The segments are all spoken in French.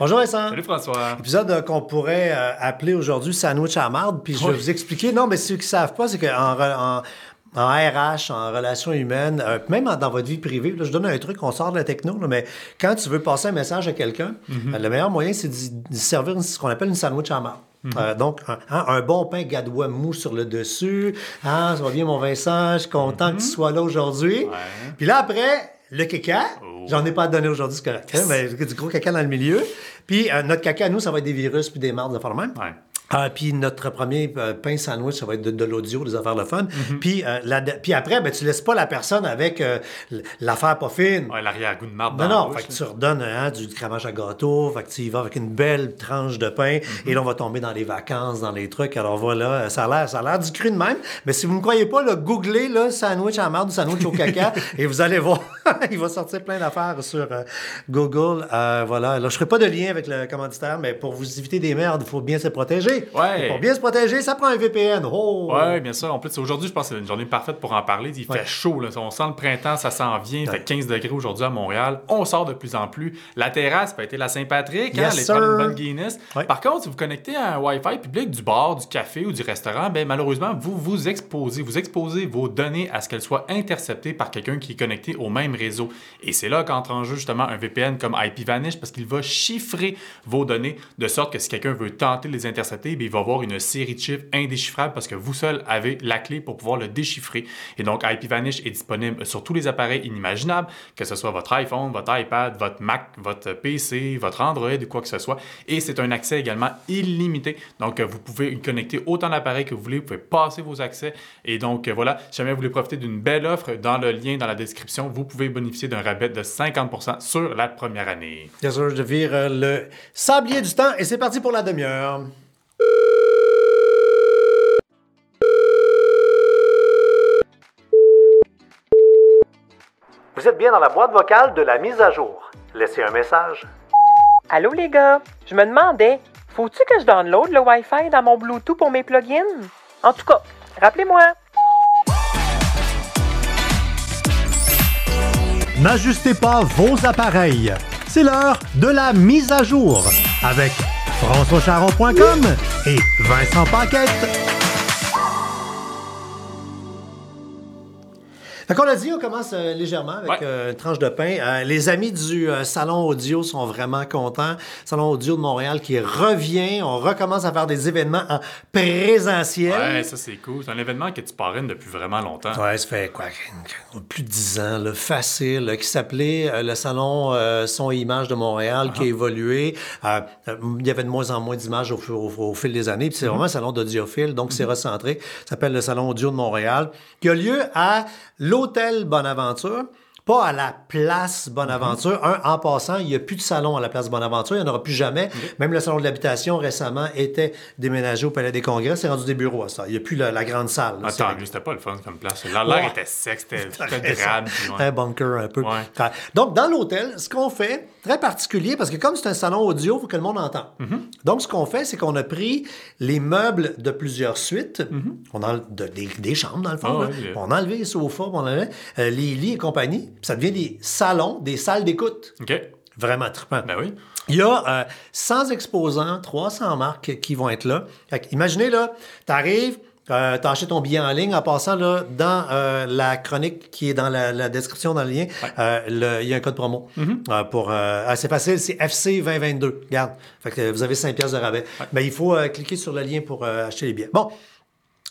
Bonjour Vincent. Salut François. Épisode euh, qu'on pourrait euh, appeler aujourd'hui sandwich à marde. Puis je vais Oui. vous expliquer. Non, mais ceux qui ne savent pas, c'est qu'en en, en RH, en relations humaines, euh, même en- dans votre vie privée, là, je donne un truc, on sort de la techno, là, mais quand tu veux passer un message à quelqu'un, Mhm. le meilleur moyen, c'est d'y servir une- ce qu'on appelle une sandwich à marde. Mhm. Euh, donc, un, hein, un bon pain gadois mou sur le dessus. Ah, ça va bien, mon Vincent, je suis content que tu sois là aujourd'hui. Mhm. Ouais. Oh. Puis là, après, le caca, j'en ai pas à donner aujourd'hui, c'est correct. hein, mais du gros caca dans le milieu. Puis euh, notre caca, nous, ça va être des virus puis des mardes de faire même. Ouais. Ah, puis notre premier euh, pain sandwich, ça va être de, de l'audio, des affaires de fun. Mm-hmm. puis, euh, la- puis après, ben, tu laisses pas la personne avec euh, l'affaire pas fine. Ouais, l'arrière-goût de marde Non, non, bouche, fait que tu redonnes hein, du cramage à gâteau, fait que tu y vas avec une belle tranche de pain, Mm-hmm. et là, on va tomber dans les vacances, dans les trucs. Alors voilà, ça a l'air, ça a l'air du cru de même. Mais si vous ne croyez pas, là, googlez là, sandwich à ou sandwich au caca, et vous allez voir, il va sortir plein d'affaires sur euh, Google. Euh, voilà, là, je ne ferai pas de lien avec le commanditaire, mais pour vous éviter des merdes, il faut bien se protéger. Ouais. Et pour bien se protéger, ça prend un VPN. Oh! Ouais, bien sûr. En plus, aujourd'hui, je pense que c'est une journée parfaite pour en parler. Il Ouais. fait chaud, là. On sent le printemps, ça s'en vient. Il fait 15 degrés aujourd'hui à Montréal. On sort de plus en plus. La terrasse peut être la Saint-Patrick, hein, Yes, prendre sir. une bonne Guinness. Par contre, si vous connectez à un Wi-Fi public du bar, du café ou du restaurant, ben, malheureusement, vous vous exposez. Vous exposez vos données à ce qu'elles soient interceptées par quelqu'un qui est connecté au même réseau. Et c'est là qu'entre en jeu justement un VPN comme IPVanish parce qu'il va chiffrer vos données de sorte que si quelqu'un veut tenter de les intercepter, ben, il va avoir une série de chiffres indéchiffrables parce que vous seul avez la clé pour pouvoir le déchiffrer. Et donc IPVanish est disponible sur tous les appareils inimaginables, que ce soit votre iPhone, votre iPad, votre Mac, votre PC, votre Android ou quoi que ce soit. Et c'est un accès également illimité. Donc euh, vous pouvez y connecter autant d'appareils que vous voulez, vous pouvez passer vos accès. Et donc euh, voilà, si jamais vous voulez profiter d'une belle offre, dans le lien dans la description, vous pouvez bénéficier d'un rabais de 50% sur la première année. Bien sûr, je vire euh, le sablier du temps et c'est parti pour la demi-heure. Vous êtes bien dans la boîte vocale de la mise à jour. Laissez un message. Allô les gars, je me demandais, faut-tu que je download le Wi-Fi dans mon Bluetooth pour mes plugins? En tout cas, rappelez-moi. N'ajustez pas vos appareils. C'est l'heure de la mise à jour avec françoischaron.com et Vincent Paquette. Fait qu'on l'a dit, on commence euh, légèrement avec Ouais. euh, une tranche de pain. Euh, les amis du Salon Audio sont vraiment contents. Salon Audio de Montréal qui revient. On recommence à faire des événements en présentiel. Ouais, ça c'est cool. C'est un événement que tu parraines depuis vraiment longtemps. Ouais, ça fait quoi, plus de dix ans, là, facile, là, qui s'appelait le Salon Son et Images de Montréal, qui a évolué. Euh, euh, il y avait de moins en moins d'images au, f- au- au fil des années. Puis c'est vraiment un salon d'audiophile, donc c'est recentré. Ça s'appelle le Salon Audio de Montréal, qui a lieu à l'Hôtel Bonaventure. Pas à la place Bonaventure. Un, en passant, il n'y a plus de salon à la place Bonaventure. Il n'y en aura plus jamais. Même le salon de l'habitation récemment était déménagé au Palais des Congrès. C'est rendu des bureaux à ça. Il n'y a plus la, la grande salle. là. Attends, lui, c'était pas le fun comme place. L'air Ouais. était sec, c'était drabe. ouais. Un bunker un peu. Ouais. Donc, dans l'hôtel, ce qu'on fait, très particulier, parce que comme c'est un salon audio, il faut que le monde entende. Mm-hmm. Donc, ce qu'on fait, c'est qu'on a pris les meubles de plusieurs suites. On a de- des, des chambres, dans le fond. Ah là. On a enlevé les sofas, puis on a enlevé euh, les lits et compagnie. Puis ça devient des salons, des salles d'écoute. OK. Vraiment trippant. Ben oui. Il y a euh, 100 exposants, 300 marques qui vont être là. Fait imaginez, là, tu arrives, tu achètes ton billet en ligne. En passant, là, dans euh, la chronique qui est dans la, la description, dans le lien, euh, il y a un code promo. Euh, pour, euh, ah, c'est facile, c'est FC 2022. Regarde. Fait que vous avez 5 pièces de rabais. Mais il faut euh, cliquer sur le lien pour euh, acheter les billets. Bon,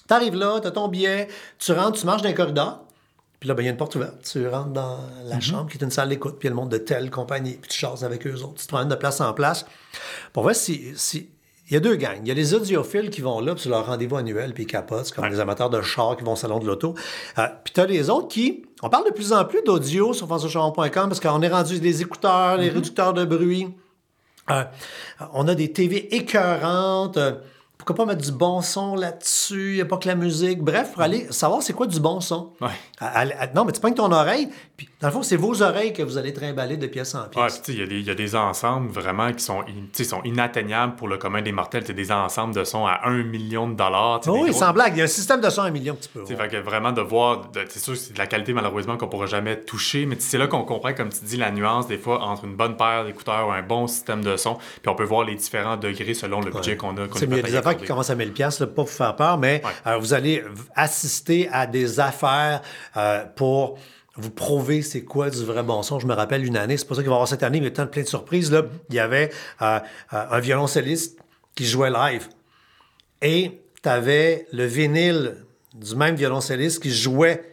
tu arrives là, tu as ton billet, tu rentres, tu marches dans un corridor. Puis là, ben, il y a une porte ouverte. Tu rentres dans la chambre qui est une salle d'écoute, puis il y a le monde de telle compagnie, puis tu chasses avec eux autres. Tu te promènes de place en place. Pour voir si, si. Il y a deux gangs. Il y a les audiophiles qui vont là, c'est leur rendez-vous annuel, puis ils capotent. Comme les amateurs de chars qui vont au salon de l'auto. Euh, puis tu as les autres qui. On parle de plus en plus d'audio sur françoischaron.com parce qu'on est rendu des écouteurs, les réducteurs de bruit. Euh, on a des TV écœurantes. Pourquoi pas mettre du bon son là-dessus? Il n'y a pas que la musique. Bref, pour aller savoir c'est quoi du bon son. Ouais. À- à- à- non, mais tu pognes ton oreille, puis dans le fond, c'est vos oreilles que vous allez trimballer de pièce en pièce. il y, a des- il y a des ensembles vraiment qui sont, in- sont inatteignables pour le commun des mortels. C'est des ensembles de sons à 1 million de dollars. Oh oui, gros- sans blague. Il y a un système de son à un million que tu peux voir. fait que vraiment de voir, c'est sûr que c'est de la qualité malheureusement qu'on pourra jamais toucher, mais c'est là qu'on comprend, comme tu dis, la nuance des fois entre une bonne paire d'écouteurs ou un bon système de son, puis on peut voir les différents degrés selon le budget qu'on a. C'est des affaires qui commencent à 1000 pièces, pas pour vous faire peur, mais Ouais. euh, vous allez assister à des affaires euh, pour vous prouver c'est quoi du vrai bon son. Je me rappelle une année, c'est pas ça qu'il va y avoir cette année, mais il y a plein de surprises. Là. Il y avait euh, euh, un violoncelliste qui jouait live et tu avais le vinyle du même violoncelliste qui jouait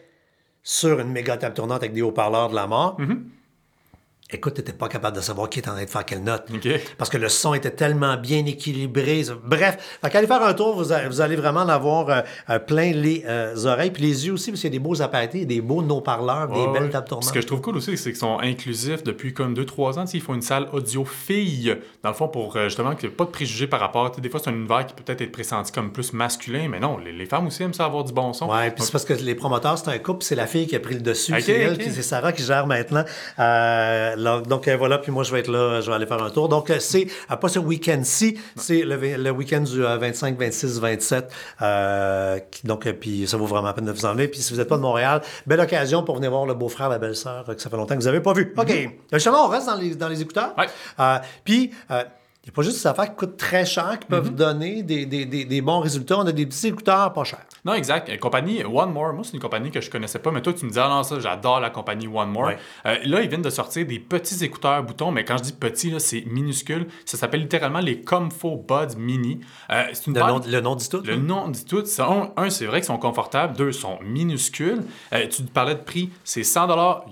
sur une méga table tournante avec des haut-parleurs de la mort. Mm-hmm. Écoute, tu n'étais pas capable de savoir qui était en train de faire quelle note. Parce que le son était tellement bien équilibré. Bref, fait qu'allez faire un tour, vous, a- vous allez vraiment en avoir euh, euh, plein les euh, oreilles, puis les yeux aussi, parce qu'il y a des beaux appareils, des beaux no-parleurs, des belles ouais. tables Ce tournantes. que je trouve cool aussi, c'est qu'ils sont inclusifs depuis comme 2-3 ans. Ils font une salle audiophile, dans le fond, pour justement qu'il n'y ait pas de préjugés par rapport. Des fois, c'est un univers qui peut peut-être être pressenti comme plus masculin, mais non, les, les femmes aussi aiment ça avoir du bon son. Ouais, puis c'est parce que les promoteurs, c'est un couple, c'est la fille qui a pris le dessus. Ok, c'est Sarah qui gère maintenant. Euh, donc euh, voilà, puis moi je vais être là, je vais aller faire un tour. Donc euh, c'est euh, pas ce week-end-ci, c'est le, week-end du euh, 25, 26, 27. Euh, qui- donc euh, puis ça vaut vraiment la peine de vous emmener. Puis si vous n'êtes pas de Montréal, belle occasion pour venir voir le beau-frère, la belle-sœur euh, que ça fait longtemps que vous n'avez pas vu. OK. Euh, Justement, on reste dans les, dans les écouteurs. Ouais. Euh, puis euh, n'y a pas juste des affaires qui coûtent très cher, qui peuvent donner des, des- des- des bons résultats. On a des petits écouteurs pas chers. Non, exact. Une compagnie One More, moi, c'est une compagnie que je connaissais pas, mais toi, tu me disais, ah non, ça, j'adore la compagnie One More. Ouais. Euh, là, ils viennent de sortir des petits écouteurs boutons, mais quand je dis petits, là, c'est minuscule. Ça s'appelle littéralement les Comfo Buds Mini. Euh, une Le nom, le nom dit tout. Le hein? nom dit tout. Un, un, c'est vrai qu'ils sont confortables. Deux, ils sont minuscules. Euh, tu parlais de prix, c'est 100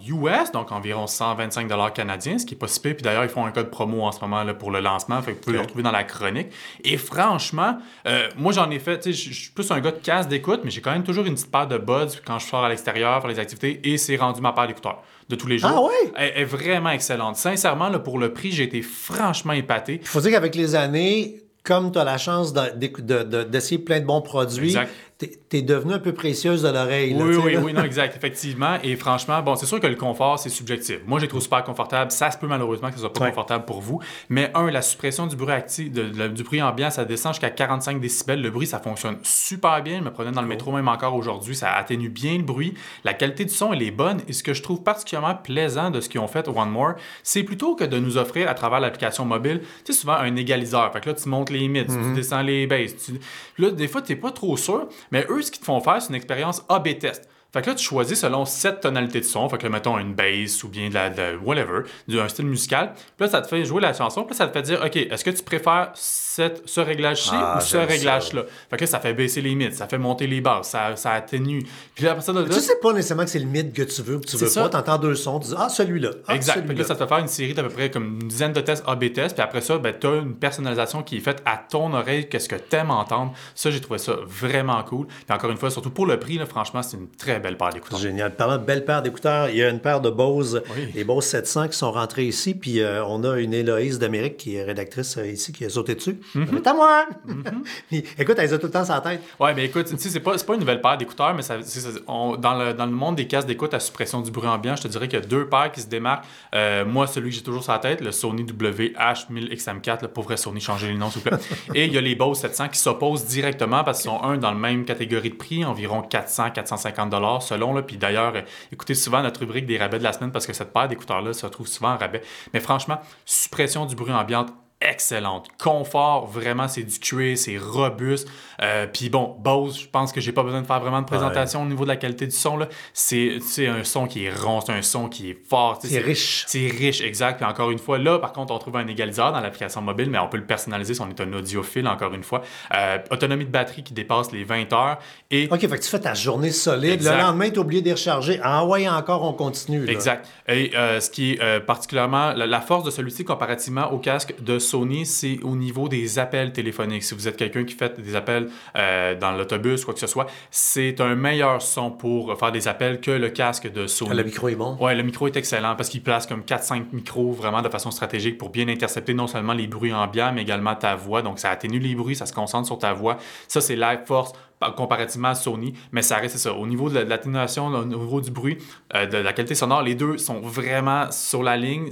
US, donc environ 125 canadiens, ce qui est pas si pire. Puis d'ailleurs, ils font un code promo en ce moment là, pour le lancement. Fait que vous pouvez le retrouver dans la chronique. Et franchement, euh, moi, j'en ai fait. tu sais, Je suis plus un gars de casse d'écoute, mais j'ai quand même toujours une petite paire de buds quand je sors à l'extérieur faire les activités et c'est rendu ma paire d'écouteurs de tous les jours. Ah ouais? Elle est vraiment excellente. Sincèrement, là, pour le prix, j'ai été franchement épaté. Il faut dire qu'avec les années, comme tu as la chance de- d'éc- de- de- d'essayer plein de bons produits, Exact. Tu es devenu un peu précieuse de l'oreille. Oui, oui, là. oui, non, exact, effectivement. Et franchement, bon, c'est sûr que le confort, c'est subjectif. Moi, j'ai trouvé super confortable. Ça se peut malheureusement que ce soit pas Ouais. confortable pour vous. Mais un, la suppression du bruit actif, de- de- du bruit ambiant, ça descend jusqu'à 45 décibels. Le bruit, ça fonctionne super bien. Je me prenais dans le métro même encore aujourd'hui. Ça atténue bien le bruit. La qualité du son, elle est bonne. Et ce que je trouve particulièrement plaisant de ce qu'ils ont fait One More, c'est plutôt que de nous offrir à travers l'application mobile, tu sais, souvent un égaliseur. Fait que là, tu montes les mid, tu descends les basses. Tu... Là, des fois, tu n'es pas trop sûr. Mais eux, ce qu'ils te font faire, c'est une expérience A-B test. Fait que là, tu choisis selon sept tonalités de son. Fait que mettons une bass ou bien de la, de whatever, d'un style musical. Puis là, ça te fait jouer la chanson. Puis là, ça te fait dire, OK, est-ce que tu préfères cette, ce réglage-ci Ah, ou ce réglage-là? Fait que là, ça fait baisser les mids, ça fait monter les basses, ça, ça atténue. Puis là, après ça, là, Tu sais pas nécessairement que c'est le mid que tu veux ou que tu veux ça. pas. Tu entends deux sons, tu dis Ah, celui-là. Ah, Exact. Fait que celui-là. là, ça te fait faire une série d'à peu près comme une dizaine de tests A-B tests. Puis après ça, ben, tu as une personnalisation qui est faite à ton oreille, qu'est-ce que tu aimes entendre. Ça, j'ai trouvé ça vraiment cool. Puis encore une fois, surtout pour le prix, là, franchement, c'est une très belle paire d'écouteurs. Génial. Parlant de belle paire d'écouteurs, il y a une paire de Bose, Oui. les Bose 700 qui sont rentrés ici, puis euh, on a une Héloïse d'Amérique qui est rédactrice euh, ici qui a sauté dessus. Mm-hmm. C'est à moi! Puis, écoute, elle les a tout le temps sur la tête. Ouais, mais écoute, tu sais, c'est pas, une nouvelle paire d'écouteurs, mais ça, c'est- c'est- on- dans, le, dans le monde des casques d'écoute à suppression du bruit ambiant, je te dirais qu'il y a deux paires qui se démarquent. Euh, moi, celui que j'ai toujours sur la tête, le Sony WH-1000XM4, le pauvre Sony, changez les noms, s'il vous plaît. Et il y a les Bose 700 qui s'opposent directement parce qu'ils sont un dans la même catégorie de prix, environ 400-450 selon. Là. Puis d'ailleurs, euh, écoutez souvent notre rubrique des rabais de la semaine parce que cette paire d'écouteurs-là se retrouve souvent en rabais. Mais franchement, suppression du bruit ambiant excellente. Confort, vraiment, c'est du cuir, c'est robuste. Euh, Puis bon, Bose, je pense que j'ai pas besoin de faire vraiment de présentation au niveau de la qualité du son. C'est un son qui est rond, c'est un son qui est fort. C'est riche. C'est riche, exact. Puis encore une fois, là, par contre, on trouve un égaliseur dans l'application mobile, mais on peut le personnaliser si on est un audiophile, encore une fois. Euh, autonomie de batterie qui dépasse les 20 heures. Et OK, fait que tu fais ta journée solide. Exact. Le lendemain, tu as oublié de recharger. Ah ouais, encore, on continue. là. Exact. Et euh, ce qui est particulièrement la, la force de celui-ci comparativement au casque de Sony, c'est au niveau des appels téléphoniques. Si vous êtes quelqu'un qui fait des appels euh, dans l'autobus, quoi que ce soit, c'est un meilleur son pour faire des appels que le casque de Sony. Le micro est bon. Ouais, le micro est excellent parce qu'il place comme 4-5 micros vraiment de façon stratégique pour bien intercepter non seulement les bruits ambiants, mais également ta voix. Donc, ça atténue les bruits, ça se concentre sur ta voix. Ça, c'est Live Force comparativement à Sony, mais ça reste ça. Au niveau de l'atténuation, au niveau du bruit, euh, de la qualité sonore, les deux sont vraiment sur la ligne.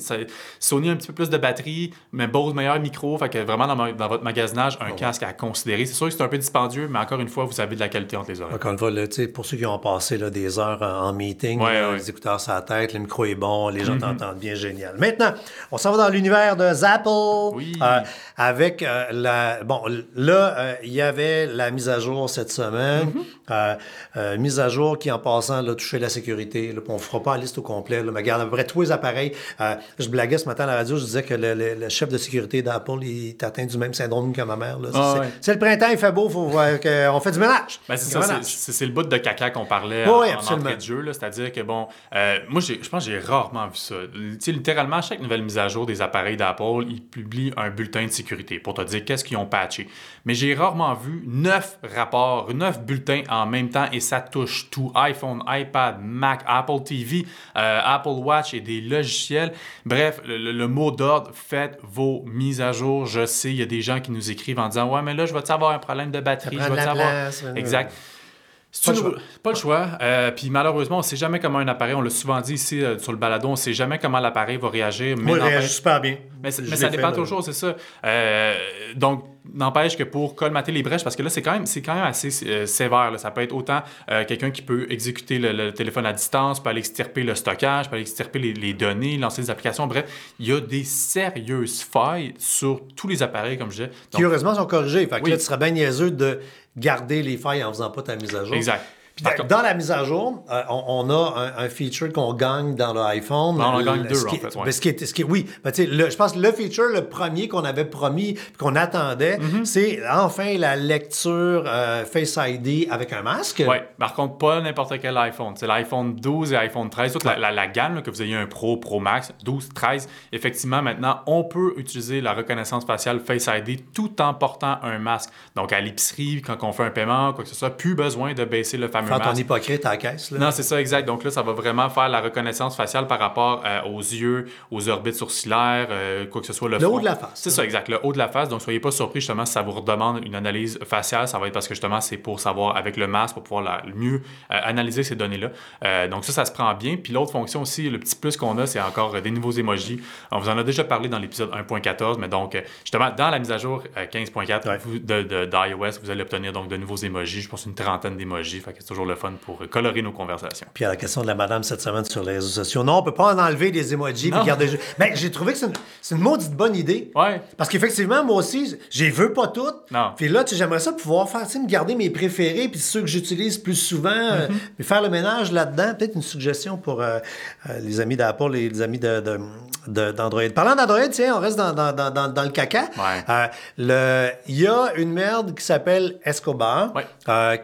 Sony a un petit peu plus de batterie, mais Bose meilleur micro, fait que vraiment dans, dans votre magasinage, un casque à considérer. C'est sûr que c'est un peu dispendieux, mais encore une fois, vous avez de la qualité entre les oreilles. Encore une fois, pour ceux qui ont passé là, des heures en meeting, les écouteurs sur la tête, le micro est bon, les gens mm-hmm. t'entendent bien, génial. Maintenant, on s'en va dans l'univers de Zapple. Oui. Euh, avec euh, la... Bon, là, il y avait la mise à jour cette semaine. Mm-hmm. Euh, euh, mise à jour qui, en passant, là, touchait la sécurité. on ne fera pas la liste au complet. Là, mais regarde, à peu près tous les appareils. Euh, je blaguais ce matin à la radio, je disais que le, chef de sécurité d'Apple est atteint du même syndrome que ma mère. Ah, c'est le printemps, il fait beau, faut voir qu'on fait du ménage. Ben, c'est le bout de caca qu'on parlait en, entrée de jeu. C'est-à-dire que, bon, moi, je pense que j'ai rarement vu ça. littéralement, chaque nouvelle mise à jour des appareils d'Apple, ils publient un bulletin de sécurité pour te dire qu'est-ce qu'ils ont patché. Mais j'ai rarement vu neuf rapports, neuf bulletins en même temps et ça touche tout iPhone, iPad, Mac, Apple TV, euh, Apple Watch et des logiciels. Bref, le, mot d'ordre, faites vos mises à jour. Je sais, il y a des gens qui nous écrivent en disant Ouais, mais là, je vais avoir un problème de batterie? Je vais avoir. Exact. Pas le, choix. Pas le choix. Euh, puis malheureusement, on ne sait jamais comment un appareil, on l'a souvent dit ici euh, sur le balado, on ne sait jamais comment l'appareil va réagir. Mais Moi, il réagit super bien. Mais, ça dépend toujours, c'est ça. Euh, donc, n'empêche que pour colmater les brèches, parce que là, c'est quand même, c'est quand même assez sévère. Ça peut être autant quelqu'un qui peut exécuter le, téléphone à distance, peut aller extirper le stockage, peut aller extirper les, données, lancer des applications. Bref, il y a des sérieuses failles sur tous les appareils, comme je disais. Qui, heureusement, sont corrigés. Fait que là, tu serais bien niaiseux de garder les failles en faisant pas ta mise à jour. Exact. Dans la mise à jour, euh, on, a un, feature qu'on gagne dans l'iPhone. on en gagne deux, en fait. Ouais. Ce qui est, ce qui oui, ben, le, je pense que le feature, le premier qu'on avait promis, qu'on attendait, mm-hmm. c'est enfin la lecture euh, Face ID avec un masque. Oui, par contre, pas n'importe quel iPhone. C'est l'iPhone 12 et l'iPhone 13, toute la, gamme, que vous ayez un Pro, Pro Max, 12, 13. Effectivement, maintenant, on peut utiliser la reconnaissance faciale Face ID tout en portant un masque. Donc, à l'épicerie, quand on fait un paiement, quoi que ce soit, plus besoin de baisser le fameux Faire ton hypocrite à la caisse. Là. Non, c'est ça, exact. Donc là, ça va vraiment faire la reconnaissance faciale par rapport euh, aux yeux, aux orbites sourcilières, euh, quoi que ce soit. Le, le haut de la face. C'est ça, exact. Le haut de la face. Donc, soyez pas surpris, justement, si ça vous redemande une analyse faciale. Ça va être parce que, justement, c'est pour savoir, avec le masque, pour pouvoir la, mieux euh, analyser ces données-là. donc, ça, ça se prend bien. Puis l'autre fonction aussi, le petit plus qu'on a, c'est encore des nouveaux emojis. On vous en a déjà parlé dans l'épisode 1.14, mais donc, justement, dans la mise à jour 15.4 d'iOS, vous allez obtenir donc de nouveaux emojis. Je pense une trentaine d'emojis. Fait que toujours le fun pour colorer nos conversations. Puis à la question de la madame cette semaine sur les réseaux sociaux, non, on peut pas en enlever des emojis puis garder. Mais j'ai trouvé que c'est une, une, maudite bonne idée. Ouais. Parce qu'effectivement, moi aussi, j'y veux pas toutes. Non. Puis là, j'aimerais ça pouvoir faire, me garder mes préférés puis ceux que j'utilise plus souvent, euh, mm-hmm. faire le ménage là-dedans. Peut-être une suggestion pour euh, euh, les amis d'Apple et les amis de, d'Android. Parlant d'Android, tiens, on reste dans, dans, dans, dans le caca. le, il y a une merde qui s'appelle Escobar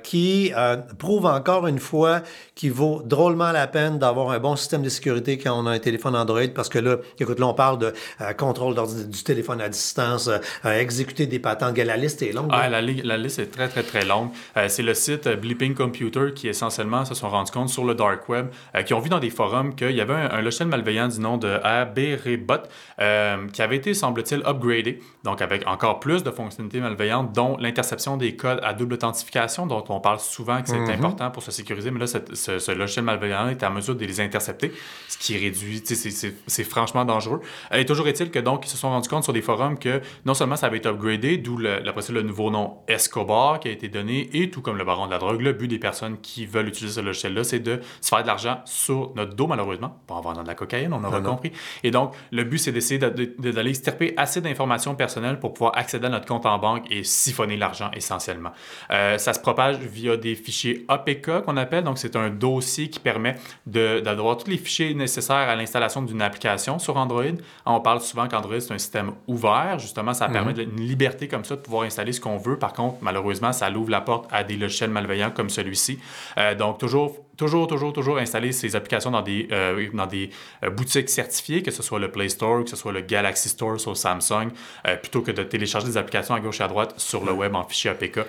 qui prouve encore une fois qu'il vaut drôlement la peine d'avoir un bon système de sécurité quand on a un téléphone Android parce que là, écoute, là, on parle de euh, contrôle du téléphone à distance, euh, exécuter des patentes. La liste est longue. Ah, la, la, liste est très, très, très longue. Euh, c'est le site Bleeping Computer qui, essentiellement, se sont rendus compte sur le dark web, qui ont vu dans des forums qu'il y avait un, logiciel malveillant du nom de Aberebot qui avait été, semble-t-il, upgradé, donc avec encore plus de fonctionnalités malveillantes, dont l'interception des codes à double authentification, dont on parle souvent que c'est mm-hmm. important pour se sécuriser, mais là, ce, logiciel malveillant est en mesure de les intercepter, ce qui réduit, c'est franchement dangereux. Et toujours est-il que donc, ils se sont rendus compte sur des forums que non seulement ça avait été upgradé, d'où le, le nouveau nom Escobar qui a été donné, et tout comme le baron de la drogue, le but des personnes qui veulent utiliser ce logiciel-là, c'est de se faire de l'argent sur notre dos, malheureusement, pas en vendant de la cocaïne, on aura compris. Et donc, le but, c'est d'essayer d'aller extirper assez d'informations personnelles pour pouvoir accéder à notre compte en banque et siphonner l'argent essentiellement. Euh, ça se propage via des fichiers APK qu'on appelle, donc c'est un dossier qui permet d'avoir tous les fichiers nécessaires à l'installation d'une application sur Android. On parle souvent qu'Android, c'est un système ouvert. Justement, ça permet mhm. une liberté comme ça de pouvoir installer ce qu'on veut. Par contre, malheureusement, ça ouvre la porte à des logiciels malveillants comme celui-ci. Euh, donc, toujours toujours, toujours, toujours installer ces applications dans des, euh, dans des euh, boutiques certifiées, que ce soit le Play Store, que ce soit le Galaxy Store sur Samsung, euh, plutôt que de télécharger des applications à gauche et à droite sur le web en fichier APK.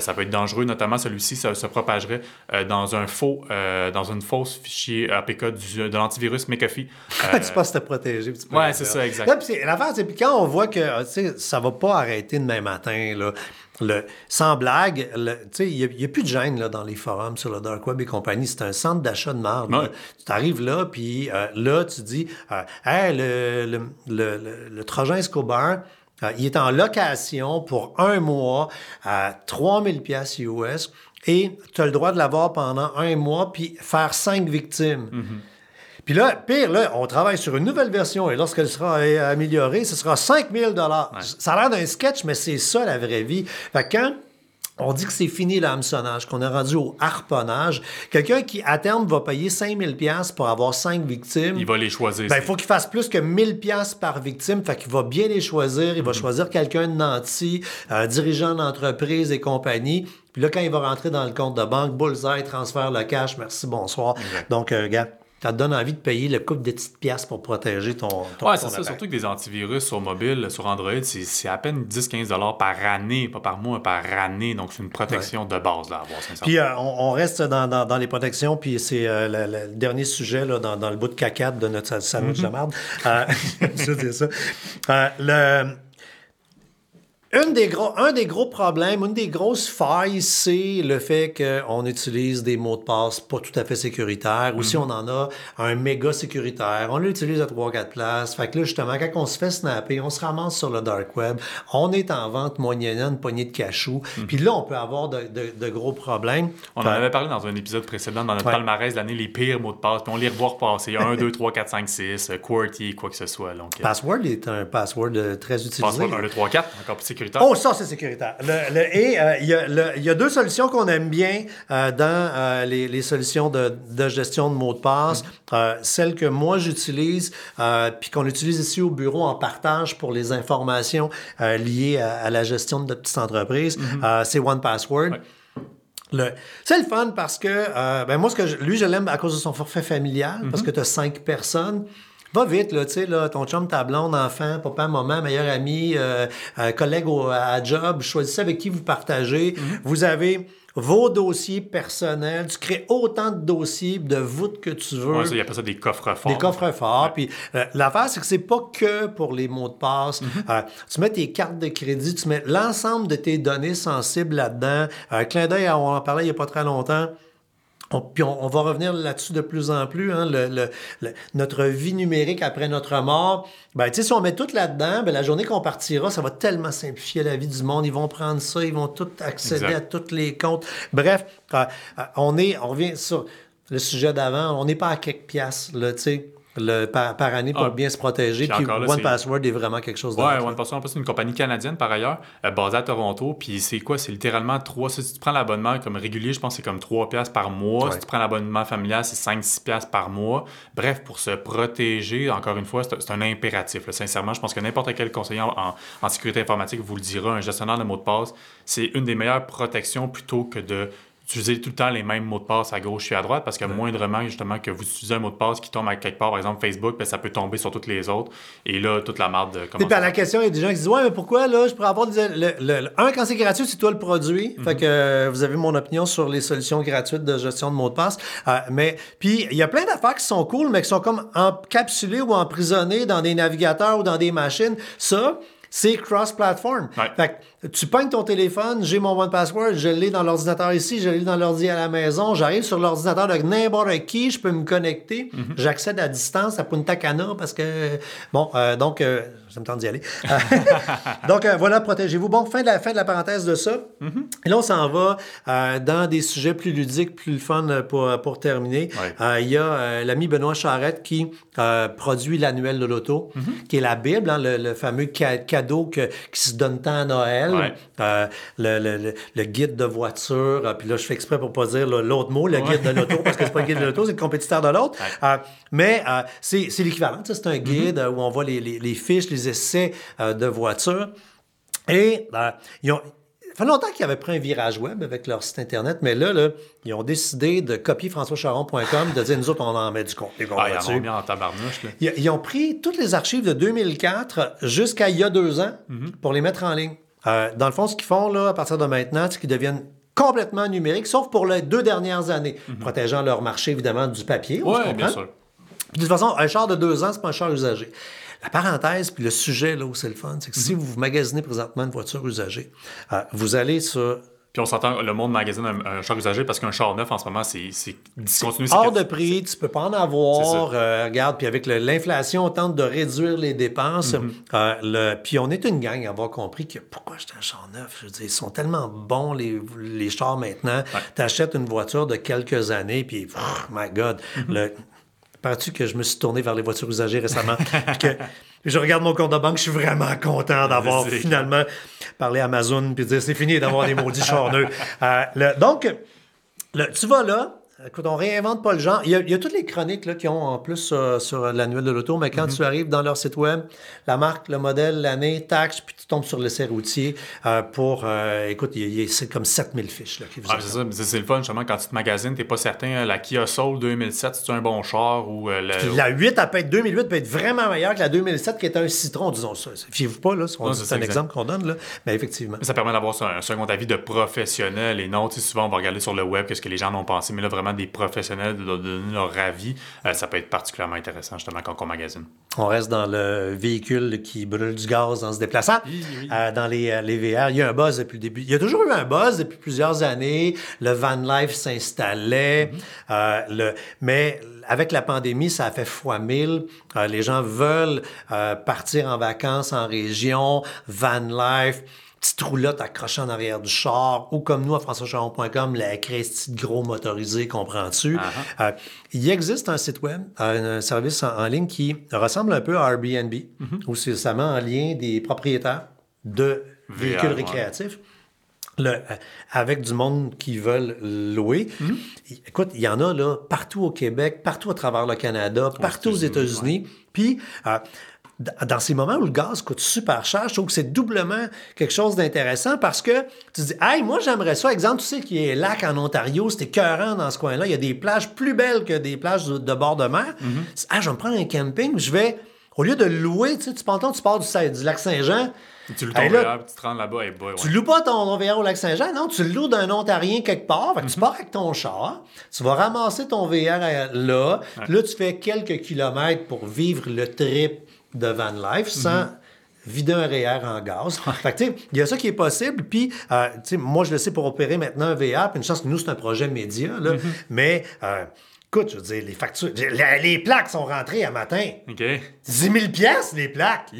ça peut être dangereux, notamment celui-ci se, se propagerait dans un faux, dans une fausse fichier APK du, de l'antivirus McAfee. tu penses te protéger. Ouais, c'est ça, exact. L'affaire, c'est quand on voit que ça va pas arrêter demain matin, là, le, sans blague, il n'y a, plus de gêne là, dans les forums sur le Dark Web et compagnie. C'est un centre d'achat de marde. Tu arrives là, puis euh, là, tu dis euh, hey, le, le, le, Trojan Escobar, euh, il est en location pour un mois à 3000 pièces US et tu as le droit de l'avoir pendant un mois puis faire cinq victimes. Mm-hmm. Puis là, pire, là, on travaille sur une nouvelle version et lorsqu'elle sera améliorée, ce sera 5000 dollars. Ça a l'air d'un sketch, mais c'est ça la vraie vie. Fait que quand on dit que c'est fini l'hameçonnage, qu'on est rendu au harponnage. Quelqu'un qui, à terme, va payer 5000 pièces pour avoir cinq victimes. Il va les choisir. Ben, il faut qu'il fasse plus que 1000 pièces par victime. Fait qu'il va bien les choisir. Il va mm-hmm. choisir quelqu'un de nanti, un dirigeant d'entreprise et compagnie. Puis là, quand il va rentrer dans le compte de banque, bullseye, transfert le cash, merci, bonsoir. Donc, euh, gars, ça te donne envie de payer le couple de petites pièces pour protéger ton, ton Ouais, c'est ça. Surtout que des antivirus sur mobile, sur Android, c'est à peine 10-15 par année, pas par mois, par année. Donc, c'est une protection de base là, à avoir, Puis, euh, on, reste dans, dans, les protections, puis c'est euh, le, dernier sujet là, dans, dans, le bout de caca de notre sandwich mm -hmm. de merde. Euh, c'est ça. le une des gros, un des gros problèmes, une des grosses failles, c'est le fait qu'on utilise des mots de passe pas tout à fait sécuritaires. Ou si mhm. on en a un méga sécuritaire, on l'utilise à 3-4 places. Fait que là, justement, quand on se fait snapper, on se ramasse sur le dark web, on est en vente moyennant une poignée de cachou. Mhm. Puis là, on peut avoir de, de, gros problèmes. On en avait parlé dans un épisode précédent, dans notre palmarès de l'année, les pires mots de passe. Puis on les revoit repasser. 1, 2, 3, 4, 5, 6, QWERTY, quoi que ce soit. Donc, euh, Password est un password euh, très utilisé. Password 1, 2, 3, 4, encore plus Oh, ça, c'est sécuritaire. et euh, il y, a deux solutions qu'on aime bien euh, dans euh, les, solutions de, gestion de mots de passe. celle que moi, j'utilise, puis qu'on utilise ici au bureau en partage pour les informations liées à, la gestion de notre petite entreprise, mm-hmm. c'est One Password. C'est le fun parce que, ben moi, ce que lui, je l'aime à cause de son forfait familial, parce mm-hmm. que tu as cinq personnes. Va vite, là, tu sais, là, ton chum, ta blonde, enfant, papa, maman, meilleur ami, euh, euh, collègue au, à job, choisissez avec qui vous partagez. Mhm. Vous avez vos dossiers personnels. Tu crées autant de dossiers de voûtes que tu veux. Oui, il y a ça des coffres forts. Des coffres forts. Puis euh, l'affaire, c'est que c'est pas que pour les mots de passe. Mhm. tu mets tes cartes de crédit, tu mets l'ensemble de tes données sensibles là-dedans. Un clin d'œil, on en parlait il n'y a pas très longtemps. On, puis on, va revenir là-dessus de plus en plus. Hein, le, notre vie numérique après notre mort. Ben, si on met tout là-dedans, ben, la journée qu'on partira, ça va tellement simplifier la vie du monde. Ils vont prendre ça, ils vont tout accéder à tous les comptes. Bref, euh, euh, on est, on revient sur le sujet d'avant. On n'est pas à quelques piastres, là, tu sais le, par, année pour ah, bien se protéger. Puis, One Password est vraiment quelque chose de. Ouais, One Password, c'est une compagnie canadienne par ailleurs, euh, basée à Toronto. Puis c'est quoi? C'est littéralement trois. Si tu prends l'abonnement comme régulier, je pense que c'est comme 3 piastres par mois. Si tu prends l'abonnement familial, c'est 5-6 piastres par mois. Bref, pour se protéger, encore une fois, c'est un impératif. Sincèrement, je pense que n'importe quel conseiller en, en, sécurité informatique vous le dira, un gestionnaire de mots de passe, c'est une des meilleures protections plutôt que de utilisez tout le temps les mêmes mots de passe à gauche et à droite parce que moindrement, justement, que vous utilisez un mot de passe qui tombe à quelque part, par exemple Facebook, ben, ça peut tomber sur toutes les autres. Et là, toute la marde. Et puis la question, il y a des gens qui disent Ouais, mais pourquoi là, je pourrais avoir des. Le, un, quand c'est gratuit, c'est toi le produit. Fait que euh, vous avez mon opinion sur les solutions gratuites de gestion de mots de passe. Euh, mais puis, il y a plein d'affaires qui sont cool, mais qui sont comme encapsulées ou emprisonnées dans des navigateurs ou dans des machines. Ça, c'est cross-platform. Fait que tu pognes ton téléphone, j'ai mon one password, je l'ai dans l'ordinateur ici, je l'ai dans l'ordi à la maison, j'arrive sur l'ordinateur de n'importe qui, je peux me connecter, mhm. j'accède à distance à Punta Cana parce que, bon, euh, donc, euh, ça me tente d'y aller. donc, euh, voilà, protégez-vous. Bon, fin de, la, fin de la parenthèse de ça. Mhm. Et là, on s'en va dans des sujets plus ludiques, plus fun pour, pour terminer. Il y a l'ami Benoît Charrette qui produit l'annuel de l'auto, mhm. qui est la Bible, hein, le, fameux cadeau qui se donne tant à Noël. Euh, le, guide de voiture. Euh, puis là, je fais exprès pour pas dire l'autre mot, le guide de l'auto, parce que c'est pas le guide de l'auto, c'est le compétiteur de l'autre. Euh, mais c'est l'équivalent. C'est un guide mm-hmm. où on voit les, fiches, les essais de voiture. Et ils ont Ça fait longtemps qu'ils avaient pris un virage web avec leur site Internet, mais là, là ils ont décidé de copier françoischaron.com, de dire, nous autres, on en met du contenu. Ah, ils en ont mis en tabarnouche. Là. Ils, ils ont pris toutes les archives de 2004 jusqu'à il y a deux ans pour les mettre en ligne. Euh, dans le fond, ce qu'ils font là, à partir de maintenant, c'est qu'ils deviennent complètement numériques, sauf pour les deux dernières années, protégeant leur marché, évidemment, du papier. Oui, bien sûr. Puis de toute façon, un char de deux ans, c'est pas un char usagé. La parenthèse, puis le sujet, là où c'est le fun, c'est que si vous magasinez présentement une voiture usagée, euh, vous allez sur Puis on s'entend, le monde magasine un, un char usagé parce qu'un char neuf en ce moment, c'est c'est hors de prix, tu peux pas en avoir. euh, regarde, puis avec l'inflation, on tente de réduire les dépenses. Mm-hmm. Euh, le- puis on est une gang à avoir compris que pourquoi acheter un char neuf? Je veux dire, ils sont tellement bons, les, les chars maintenant. Tu achètes une voiture de quelques années, puis, pff, my God, Mm-hmm. le... Penses-tu que je me suis tourné vers les voitures usagées récemment? Que je regarde mon compte de banque, je suis vraiment content d'avoir finalement parlé à Amazon puis dire c'est fini d'avoir des maudits chars neufs. Euh, le- donc, le- tu vas là, écoute, on réinvente pas le genre. Il y a, il y a toutes les chroniques là, qui ont en plus euh, sur l'annuel de l'auto, mais quand Mm-hmm. tu arrives dans leur site web, la marque, le modèle, l'année, taxe, puis tu tombes sur l'essai routier euh, pour, euh, écoute, c'est comme 7000 fiches là, qui vous Ah, c'est ça, le fun, justement, quand tu te magasines, t'es pas certain, euh, la Kia Soul 2007, c'est un bon char ou euh, le... La 8, elle peut être 2008, peut être vraiment meilleure que la 2007 qui est un citron, disons ça. Fiez-vous pas, là, c'est un exemple qu'on donne, là. mais effectivement. Ça permet d'avoir un second avis de professionnel et non, tu souvent on va regarder sur le web qu'est-ce que les gens en ont pensé, mais là vraiment des professionnels de de donner leur avis, euh, ça peut être particulièrement intéressant justement quand on magasine. On reste dans le véhicule qui brûle du gaz en se déplaçant. Oui, oui. Euh, dans les, euh, les VR, il y a un buzz depuis le début. Il y a toujours eu un buzz depuis plusieurs années. Le van life s'installait. Euh, le, mais avec la pandémie, ça a fait fois mille. Les gens veulent partir en vacances en région, van life. Petite roulotte accrochée en arrière du char, ou comme nous à françoischaron.com, la Christie de gros motorisé, comprends-tu? Euh, il existe un site web, un, un service en, en ligne qui ressemble un peu à Airbnb, où c'est récemment en lien des propriétaires de véhicules récréatifs. Le- euh, avec du monde qui veulent louer. I- Écoute, il y en a là partout au Québec, partout à travers le Canada, partout aux États-Unis. Puis, euh, dans ces moments où le gaz coûte super cher, je trouve que c'est doublement quelque chose d'intéressant parce que tu te dis, hey, moi j'aimerais ça. Exemple, tu sais qu'il y a un lac en Ontario, c'est écœurant dans ce coin-là. Il y a des plages plus belles que des plages de, de bord de mer. Ah, je vais me prendre un camping, je vais, au lieu de louer, tu sais, tu penses, tu pars du, lac Saint-Jean. Tu là, là, puis tu te rends là-bas, et boy, ouais. tu loues pas ton VR au lac Saint-Jean, non, tu le loues d'un Ontarien quelque part. Fait que tu pars avec ton char, tu vas ramasser ton VR à- là, là, tu fais quelques kilomètres pour vivre le trip de van life sans vider un REER en gaz. fait que, tu sais, il y a ça qui est possible. Puis, euh, tu sais, moi, je le sais pour opérer maintenant un VR, puis une chance que nous, c'est un projet média, là. Mais, euh, écoute, je veux dire, les factures, les, les plaques sont rentrées à matin. OK. 10 000 piastres, les plaques.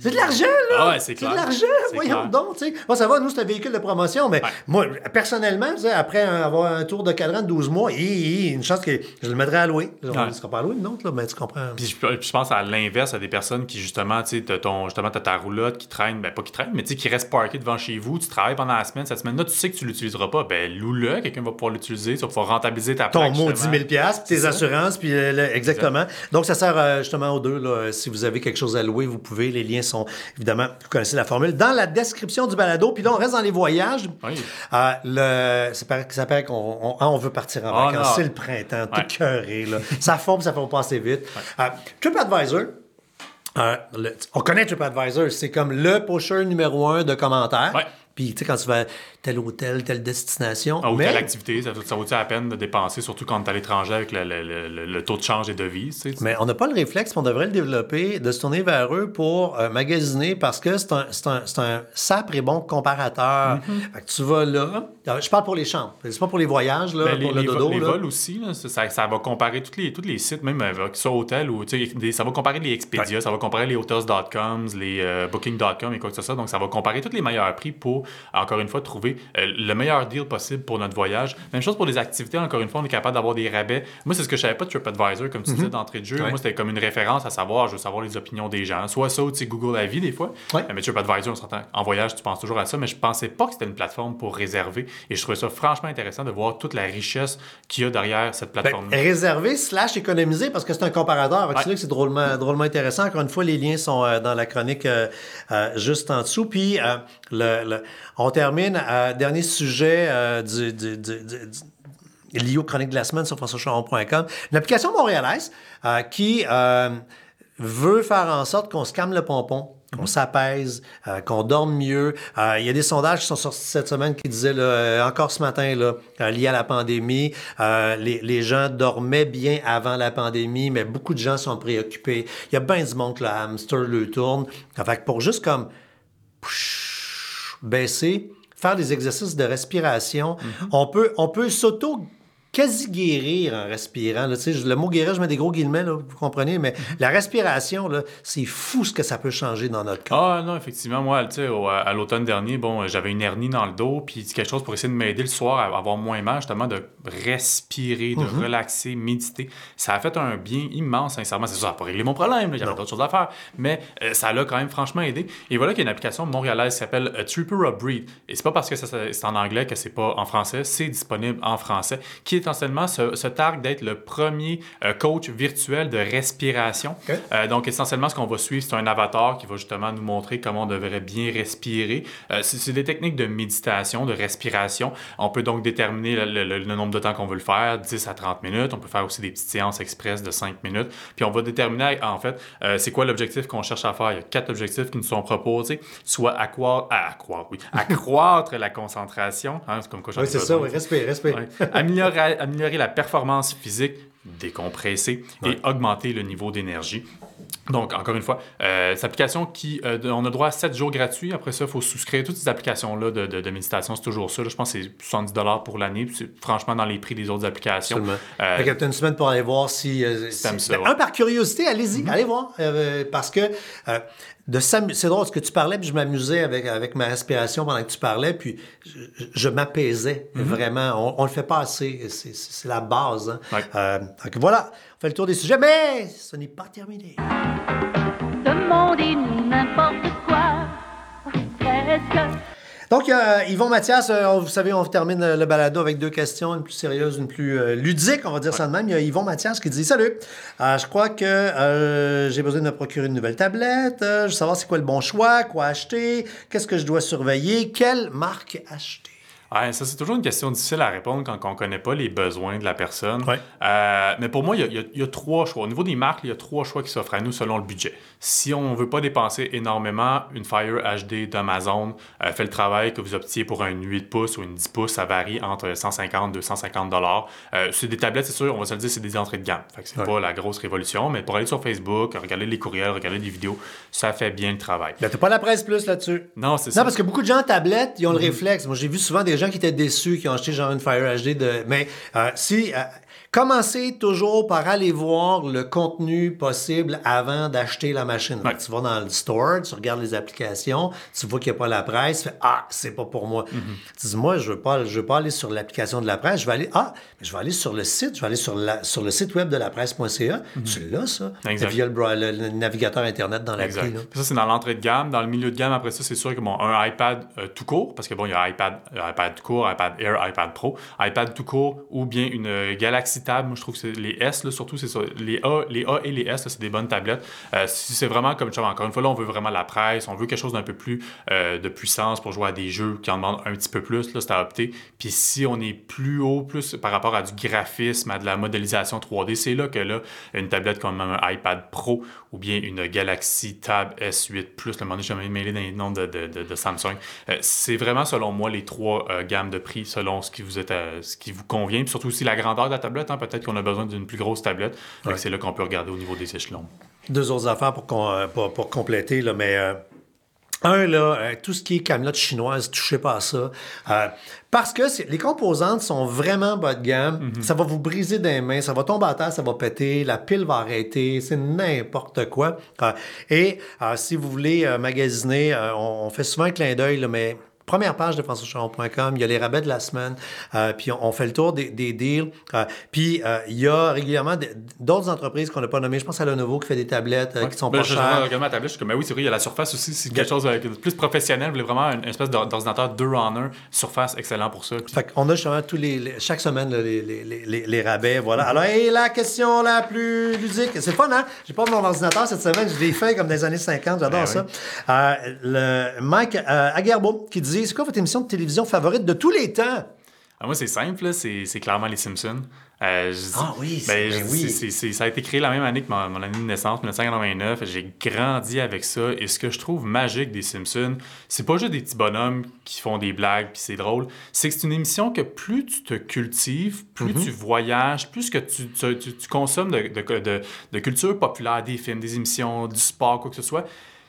C'est de l'argent, là! Ah ouais, c'est C'est clair. de l'argent, voyons clair. donc, tu sais. Bon, ça va, nous, c'est un véhicule de promotion, mais moi, personnellement, tu sais, après avoir un tour de cadran de 12 mois, hi, hi, une chance que je le mettrais à louer. On Ouais. ne sera pas à louer une autre, là, mais tu comprends. Puis je, puis je pense à l'inverse, à des personnes qui, justement, tu sais, justement, t'as ta roulotte qui traîne, ben pas qui traîne, mais tu sais, qui reste parkée devant chez vous, tu travailles pendant la semaine, cette semaine-là, tu sais que tu l'utiliseras pas, ben loue-le, quelqu'un va pouvoir l'utiliser, tu vas pouvoir rentabiliser ta Ton plaque, justement. 1000 piastres, puis tes ça. assurances, puis euh, exactement. Donc, ça sert euh, justement aux deux. Là. Si vous avez quelque chose à louer, vous pouvez. Les liens sont, évidemment, vous connaissez la formule, dans la description du balado. Puis là, on reste dans les voyages. Oui. Euh, le, ça paraît, ça paraît qu'on on, ah, on veut partir en Ah, vacances. C'est le printemps, tout Ouais. cœuré. Là. ça puis ça fait passer vite. Euh, TripAdvisor, euh, le- on connaît TripAdvisor, c'est comme le pusher numéro un de commentaires. Ouais. Puis, tu sais, quand tu vas à tel hôtel, telle destination. Ah, ou mais- telle activité, ça, ça vaut-tu la peine de dépenser, surtout quand t'es à l'étranger avec le, le- le- le- taux de change des devises, tu sais. Mais on n'a pas le réflexe, puis on devrait le développer, de se tourner vers eux pour euh, magasiner parce que c'est un, un, un sacre et bon comparateur. Mm-hmm. Fait que tu vas là. Alors, Je parle pour les chambres. C'est pas pour les voyages, là, Ben, pour les, le dodo. les là. vols aussi, là, ça, ça- ça va comparer tous les, tous les sites, même euh, que ce soit hôtel ou tu des- ça va comparer les Expedia, ça va comparer les hotels.com, les euh, booking.com et quoi que ce soit. Donc, ça va comparer tous les meilleurs prix pour, encore une fois, trouver euh, le meilleur deal possible pour notre voyage. Même chose pour les activités, encore une fois, on est capable d'avoir des rabais. Moi, c'est ce que je savais pas de TripAdvisor, comme tu disais d'entrée de jeu. Mhm. Ouais. Moi, c'était comme une référence à savoir, je veux savoir les opinions des gens. Soit ça ou tu sais, Google la vie des fois. Ouais. Euh, Mais TripAdvisor, on s'entend, en voyage, tu penses toujours à ça, mais je pensais pas que c'était une plateforme pour réserver. Et je trouvais ça franchement intéressant de voir toute la richesse qu'il y a derrière cette Ben, plateforme. réserver slash économiser parce que c'est un comparateur. Ouais. C'est drôlement, drôlement intéressant. Encore une fois, les liens sont euh, dans la chronique euh, euh, juste en dessous. Puis le, le- on termine. euh, dernier sujet euh, du, du- du- du- lié aux chroniques de la semaine sur françoischaron.com. Une application montréalaise euh, qui euh, veut faire en sorte qu'on se calme le pompon, qu'on s'apaise, euh, qu'on dorme mieux. Euh, Il y a des sondages qui sont sortis cette semaine qui disaient, là, euh, encore ce matin, là, lié à la pandémie, les, les gens dormaient bien avant la pandémie, mais beaucoup de gens sont préoccupés. Il y a bien du monde que le hamster le tourne. Fait que pour juste comme baisser, faire des exercices de respiration. On peut, on peut s'auto quasi guérir en respirant. là. Le mot guérir, je mets des gros guillemets, là, vous comprenez, mais la respiration, c'est fou ce que ça peut changer dans notre corps. Ah non, effectivement, moi, tu sais, au- à l'automne dernier, bon, j'avais une hernie dans le dos, puis quelque chose pour essayer de m'aider le soir à avoir moins mal, justement, de respirer, de Mhm. relaxer, méditer. Ça a fait un bien immense, sincèrement. C'est sûr, ça n'a pas réglé mon problème, là, j'avais d'autres choses à faire, mais euh, ça l'a quand même franchement aidé. Et voilà qu'il y a une application montréalaise qui s'appelle euh, Trooper of Breed. Et c'est pas parce que c'est en anglais que c'est pas en français, c'est disponible en français, qui essentiellement se, se targue d'être le premier euh, coach virtuel de respiration. Euh, donc, essentiellement, ce qu'on va suivre, c'est un avatar qui va justement nous montrer comment on devrait bien respirer. Euh, c'est des techniques de méditation, de respiration. On peut donc déterminer le, le- le nombre de temps qu'on veut le faire, 10 à 30 minutes. On peut faire aussi des petites séances express de 5 minutes. Puis on va déterminer, en fait, euh, c'est quoi l'objectif qu'on cherche à faire. Il y a quatre objectifs qui nous sont proposés. Soit accroître, accroître, oui, accroître la concentration. Hein, c'est comme quoi Oui, c'est ça, oui, respire, respire. Ouais. améliorer, améliorer la performance physique, décompresser et augmenter le niveau d'énergie. Donc, encore une fois, euh, cette application qui, euh, on a droit à 7 jours gratuits. Après ça, il faut souscrire. Toutes ces applications-là de, de- de méditation, c'est toujours ça. là. je pense que c'est 70 pour l'année. C'est franchement dans les prix des autres applications. Absolument. Euh, Fait que t'as une semaine pour aller voir si. euh, si- ça, Ben, ouais. Un par curiosité, allez-y, allez voir. euh, parce que de c'est drôle, ce que tu parlais, puis je m'amusais avec, avec ma respiration pendant que tu parlais, puis je, je m'apaisais vraiment. On, on le fait pas assez. C'est, la base. hein. Ouais. Euh, donc voilà, on fait le tour des sujets, mais ce n'est pas terminé. Demandez n'importe quoi, presque. Donc, euh, Yvon Mathias, euh, vous savez, on termine le balado avec deux questions, une plus sérieuse, une plus euh, ludique, on va dire ça de même. Il Yvon Mathias qui dit Salut, euh, je crois que euh, j'ai besoin de me procurer une nouvelle tablette. Je veux savoir c'est quoi le bon choix, quoi acheter, qu'est-ce que je dois surveiller, quelle marque acheter? Ça, c'est toujours une question difficile à répondre quand on ne connaît pas les besoins de la personne. Ouais. Euh, mais pour moi, il y a- y, y trois choix. Au niveau des marques, il y a trois choix qui s'offrent à nous selon le budget. Si on ne veut pas dépenser énormément, une Fire HD d'Amazon euh, fait le travail que vous optiez pour un 8 pouces ou une 10 pouces. Ça varie entre 150 et 250 dollars. C'est des tablettes, c'est sûr, on va se le dire, c'est des entrées de gamme. C'est Ouais. pas la grosse révolution, mais pour aller sur Facebook, regarder les courriels, regarder des vidéos, ça fait bien le travail. Ben, t'as pas la presse plus là-dessus? Non, c'est ça. Non, parce que beaucoup de gens en tablette, ils ont le réflexe. Moi, j'ai vu souvent des gens qui étaient déçus, qui ont acheté genre une Fire HD de. Mais euh, si. euh, Commencez toujours par aller voir le contenu possible avant d'acheter la machine. Ouais. Tu vas dans le store, tu regardes les applications, tu vois qu'il n'y a pas la presse, tu fais Ah, c'est pas pour moi. Tu dis Moi, je ne veux, veux pas aller sur l'application de la presse, je vais aller Ah, je vais aller sur le site, je vais aller sur, la, sur le site web de la presse.ca. Tu l'as, ça, Exact. via le, bra- le- le navigateur Internet dans là. Puis ça, c'est dans l'entrée de gamme. Dans le milieu de gamme, après ça, c'est sûr que bon, un iPad euh, tout court, parce que bon, il y a iPad, euh, iPad tout court, iPad Air, iPad Pro, iPad tout court, ou bien une euh, Galaxy Tab. Moi, je trouve que c'est les S, surtout, c'est ça. Les A, les A et les S, c'est des bonnes tablettes. Euh, si c'est vraiment comme ça, encore une fois, là, on veut vraiment la presse, on veut quelque chose d'un peu plus euh, de puissance pour jouer à des jeux qui en demandent un petit peu plus, là, c'est à opter. Puis si on est plus haut, plus par rapport à du graphisme, à de la modélisation 3D, c'est là que là, une tablette comme un iPad Pro ou bien une Galaxy Tab S8 Plus, le moment je vais mêler dans les noms de, de- de- de Samsung. Euh, c'est vraiment, selon moi, les trois euh, gammes de prix selon ce qui vous, est, euh, ce qui vous convient. Puis surtout aussi la grandeur de la tablette. hein. Peut-être qu'on a besoin d'une plus grosse tablette. Ouais. C'est là qu'on peut regarder au niveau des échelons. deux autres affaires pour, qu'on- euh, pour, pour compléter, là, mais euh, un, là, euh, tout ce qui est camelote chinoise, touchez pas à ça. Euh, parce que les composantes sont vraiment bas de gamme. Ça va vous briser des mains, ça va tomber à terre, ça va péter, la pile va arrêter, c'est n'importe quoi. Euh, et euh, si vous voulez euh, magasiner, euh, on, on fait souvent un clin d'œil, mais première page de françoischaron.com, il y a les rabais de la semaine, euh, puis on, on fait le tour des, des deals. euh, puis euh, il y a régulièrement d'autres entreprises qu'on n'a pas nommées. Je pense à Lenovo qui fait des tablettes qui sont Ben, pas chères. regarde ma tablette, je suis comme, ben oui, c'est vrai, il y a la surface aussi, c'est quelque chose de plus professionnel. Vous voulez vraiment une espèce d'or- d'ordinateur deux en un, surface excellent pour ça. Puis- Fait qu'on a justement tous les, les- chaque semaine là, les, les, les- les- les rabais. Voilà. Alors, et la question la plus ludique. C'est fun, hein? J'ai pas mon ordinateur cette semaine. Je l'ai fait comme des années 50. J'adore Ben ça. Le Mike Aguerbo qui dit c'est quoi votre émission de télévision favorite de tous les temps? Ah, moi, c'est simple, c'est clairement les Simpsons. Euh, je- Ah oui, c'est- ben, ben je- oui. ça a été créé la même année que mon, mon année de naissance, 1989. J'ai grandi avec ça. Et ce que je trouve magique des Simpsons, c'est pas juste des petits bonhommes qui font des blagues puis c'est drôle. C'est que c'est une émission que plus tu te cultives, plus Mhm. tu voyages, plus que tu, tu- tu- tu consommes de, de, de- de culture populaire, des films, des émissions, du sport, quoi que ce soit.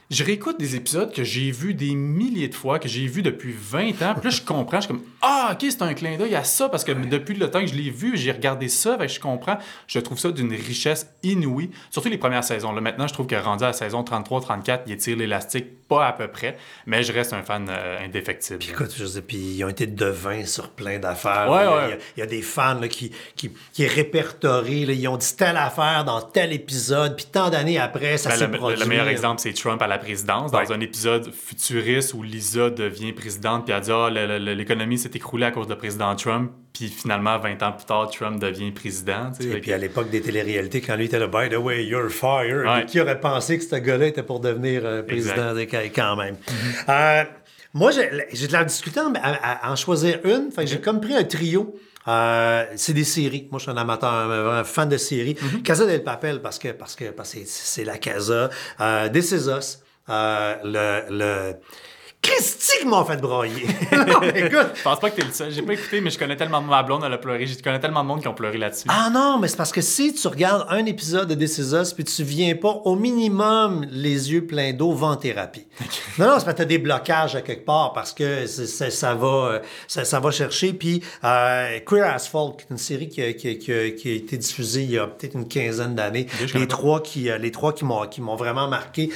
Je réécoute des épisodes que j'ai vus des milliers de fois, que j'ai vus depuis 20 ans. Puis là, je comprends. Je suis comme Ah, ok, c'est un clin d'œil à ça. Parce que depuis le temps que je l'ai vu, j'ai regardé ça. Fait que je comprends. Je trouve ça d'une richesse inouïe. Surtout les premières saisons. Là, maintenant, je trouve que rendu à la saison 33-34, il étire l'élastique pas à peu près. Mais je reste un fan euh, indéfectible. Écoute, je sais, puis ils ont été devins sur plein d'affaires. Ouais, il, y a, ouais. il y a- il y a des fans là, qui, qui, qui là, ils ont dit telle affaire dans tel épisode, puis tant d'années après, ça Ben, s'est produit. le meilleur exemple, c'est Trump à la présidence. Dans Ouais. un épisode futuriste où Lisa devient présidente, puis elle dit Ah, le- l'économie s'est écroulée à cause de président Trump. Puis finalement, 20 ans plus tard, Trump devient président. Et puis que- à l'époque des téléréalités, quand lui était là, by the way, you're fired. Ouais. Qui aurait pensé que ce gars-là était pour devenir euh, président des- quand même? Mm-hmm. Euh, moi, j'ai de la difficulté en, en choisir une. Fait que j'ai comme pris un trio. Euh, c'est des séries. Moi, je suis un amateur, un, un fan de séries. Mm-hmm. Casa del Papel, parce que parce que parce que c'est- c'est la Casa. Euh, Is Us. Euh, le, le... Christy qui m'ont fait broyer? Non, écoute, Je pense pas que t'es le seul. J'ai pas écouté, mais je connais tellement de ma blonde, elle a pleuré. Je connais tellement de monde qui ont pleuré là-dessus. Ah non, mais c'est parce que si tu regardes un épisode de This Is Us puis tu viens pas au minimum les yeux pleins d'eau, va en thérapie. Non, non, c'est parce que tu as des blocages à quelque part parce que ça, va, euh, ça, ça va chercher. Puis euh, Queer as Folk, une série qui a, qui, a- qui a- qui a été diffusée il y a peut-être une quinzaine d'années. Les trois qui, euh, les trois qui m'ont vraiment marqué.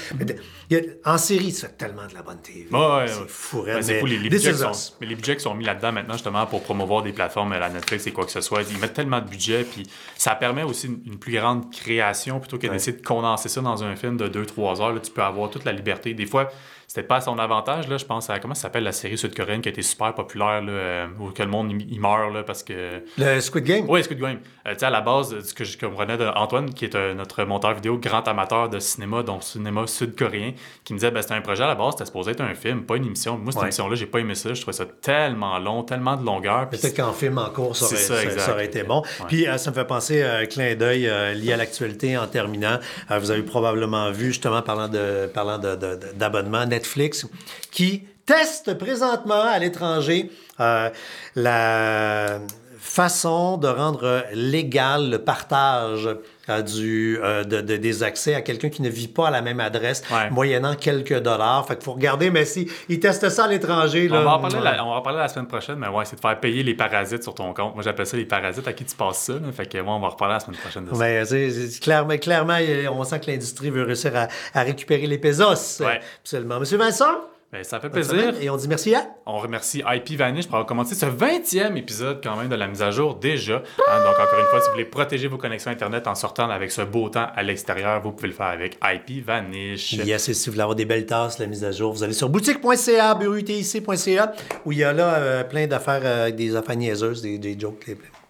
A- en série, ça fait tellement de la bonne TV. Ouais, c'est fou, Ben, c'est les, budgets sont, mais les budgets sont mis là-dedans maintenant, justement, pour promouvoir des plateformes, la Netflix et quoi que ce soit, ils mettent tellement de budget, puis ça permet aussi une, une plus grande création plutôt que d'essayer de condenser ça dans un film de 2-3 heures. Là, tu peux avoir toute la liberté. Des fois, c'était pas à son avantage. Là, je pense à comment ça s'appelle la série sud-coréenne qui a été super populaire, là, euh, où que le monde il meurt là, parce que. Le Squid Game? Oui, Squid Game. Euh, tu sais, à la base, ce que je comprenais d'Antoine, qui est euh, notre monteur vidéo, grand amateur de cinéma, donc cinéma sud-coréen, qui me disait, ben, c'était un projet à la base, c'était supposé être un film, pas une émission. Moi, cette Ouais. émission-là, j'ai pas aimé ça. Je trouvais ça tellement long, tellement de longueur. Peut-être qu'en film en cours, ça aurait, ça, aurait été bon. Ouais. Puis euh, ça me fait penser à un clin d'œil euh, lié à l'actualité en terminant. Vous avez probablement vu, justement, parlant de parlant de- de- de- d'abonnement, Netflix, qui teste présentement à l'étranger euh, la façon de rendre légal le partage euh, du, euh, de, de- des accès à quelqu'un qui ne vit pas à la même adresse, Ouais. moyennant quelques dollars. Fait qu'il faut regarder, mais si ils testent ça à l'étranger, On va, en parler la, on va en parler la semaine prochaine, mais ouais, c'est de faire payer les parasites sur ton compte. Moi, j'appelle ça les parasites à qui tu passes ça. là. Fait que, ouais, on va en reparler la semaine prochaine de ça. Clairement, clairement, on sent que l'industrie veut réussir à, à récupérer les pesos. Absolument. Monsieur Vincent, Ben, ça fait bonne plaisir. semaine, et on dit merci à... On remercie IP Vanish pour avoir commencé ce 20e épisode quand même de la mise à jour déjà. Hein, donc encore une fois, si vous voulez protéger vos connexions Internet en sortant avec ce beau temps à l'extérieur, vous pouvez le faire avec IP Vanish. Yes, et si vous voulez avoir des belles tasses, la mise à jour, vous allez sur boutique.ca, burutic.ca, où il y a là euh, plein d'affaires, euh, avec des affaires niaiseuses, des, des jokes.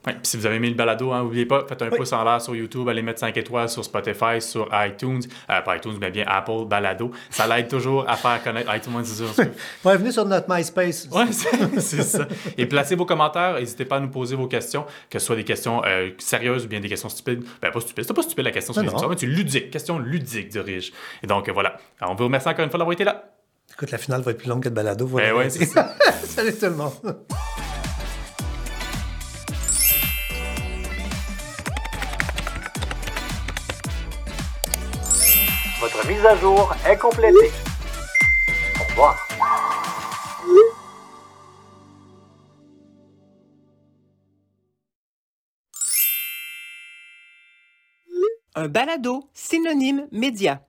Ouais, si vous avez aimé le balado, hein, n'oubliez pas, faites un pouce en l'air sur YouTube, allez mettre 5 étoiles sur Spotify, sur iTunes, euh, pas iTunes, mais bien Apple Balado. Ça l'aide toujours à faire connaître iTunes, c'est sûr. Ouais, venez sur notre MySpace. Ouais, c'est ça. Et placez vos commentaires. N'hésitez pas à nous poser vos questions, que ce soit des questions euh, sérieuses ou bien des questions stupides. Ben, pas stupides. C'est pas stupide la question sur Non, non. mais c'est ludique. Question ludique, dirige. Et donc, euh, voilà. Alors, on vous remercie encore une fois d'avoir été là. Écoute, la finale va être plus longue que le balado. voilà. Ben ouais, c'est ça. Salut tout le monde. Mise à jour est complétée. Au revoir. Un balado synonyme média.